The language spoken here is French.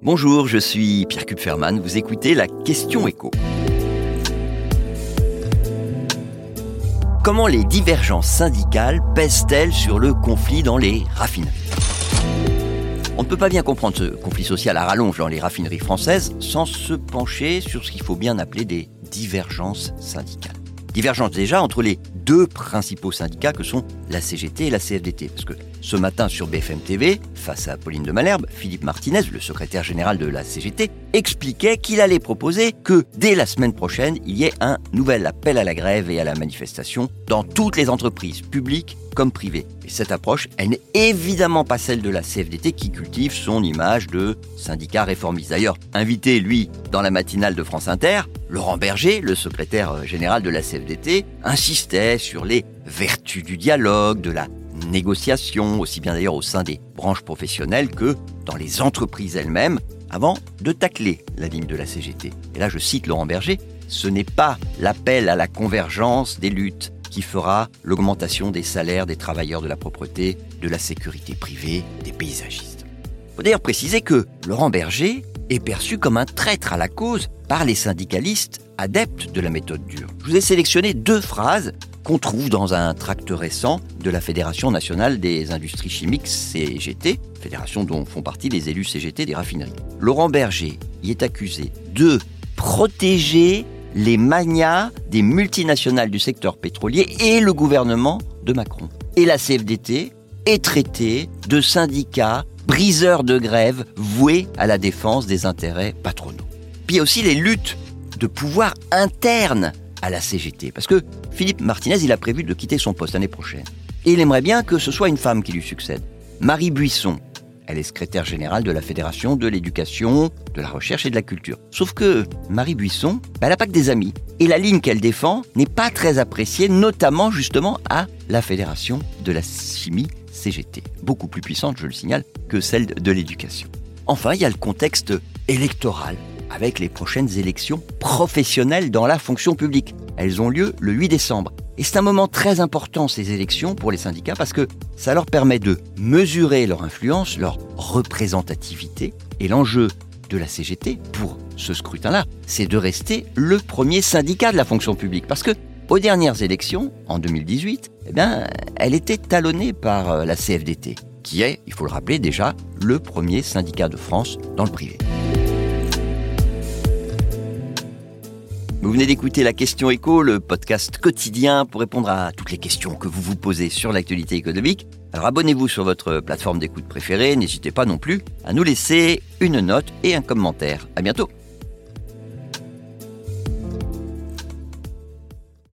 Bonjour, je suis Pierre Kupferman, vous écoutez la question écho. Comment les divergences syndicales pèsent-elles sur le conflit dans les raffineries? On ne peut pas bien comprendre ce conflit social à rallonge dans les raffineries françaises sans se pencher sur ce qu'il faut bien appeler des divergences syndicales. Divergence déjà entre les deux principaux syndicats que sont la CGT et la CFDT. Parce que ce matin sur BFM TV, face à Pauline de Malherbe, Philippe Martinez, le secrétaire général de la CGT, expliquait qu'il allait proposer que dès la semaine prochaine, il y ait un nouvel appel à la grève et à la manifestation dans toutes les entreprises, publiques comme privées. Et cette approche, elle n'est évidemment pas celle de la CFDT qui cultive son image de syndicat réformiste. D'ailleurs, invité, lui, dans la matinale de France Inter, Laurent Berger, le secrétaire général de la CFDT, insistait sur les vertus du dialogue, de la négociation, aussi bien d'ailleurs au sein des branches professionnelles que dans les entreprises elles-mêmes, avant de tacler la ligne de la CGT. Et là, je cite Laurent Berger, ce n'est pas l'appel à la convergence des luttes qui fera l'augmentation des salaires des travailleurs de la propreté, de la sécurité privée, des paysagistes. Il faut d'ailleurs préciser que Laurent Berger est perçu comme un traître à la cause par les syndicalistes adeptes de la méthode dure. Je vous ai sélectionné deux phrases qu'on trouve dans un tract récent de la Fédération nationale des industries chimiques CGT, fédération dont font partie les élus CGT des raffineries. Laurent Berger y est accusé de protéger les manias des multinationales du secteur pétrolier et le gouvernement de Macron. Et la CFDT est traitée de syndicats briseurs de grève voués à la défense des intérêts patronaux. Puis il y a aussi les luttes de pouvoir internes à la CGT. Parce que Philippe Martinez, il a prévu de quitter son poste l'année prochaine. Et il aimerait bien que ce soit une femme qui lui succède. Marie Buisson. Elle est secrétaire générale de la Fédération de l'éducation, de la recherche et de la culture. Sauf que Marie Buisson, bah, elle n'a pas que des amis. Et la ligne qu'elle défend n'est pas très appréciée, notamment justement à la Fédération de la chimie CGT. Beaucoup plus puissante, je le signale, que celle de l'éducation. Enfin, il y a le contexte électoral avec les prochaines élections professionnelles dans la fonction publique. Elles ont lieu le 8 décembre. Et c'est un moment très important, ces élections, pour les syndicats, parce que ça leur permet de mesurer leur influence, leur représentativité. Et l'enjeu de la CGT pour ce scrutin-là, c'est de rester le premier syndicat de la fonction publique. Parce que aux dernières élections, en 2018, eh bien, elle était talonnée par euh, la CFDT, qui est, il faut le rappeler déjà, le premier syndicat de France dans le privé. Vous venez d'écouter la question écho, le podcast quotidien pour répondre à toutes les questions que vous vous posez sur l'actualité économique. Alors abonnez-vous sur votre plateforme d'écoute préférée, n'hésitez pas non plus à nous laisser une note et un commentaire. À bientôt.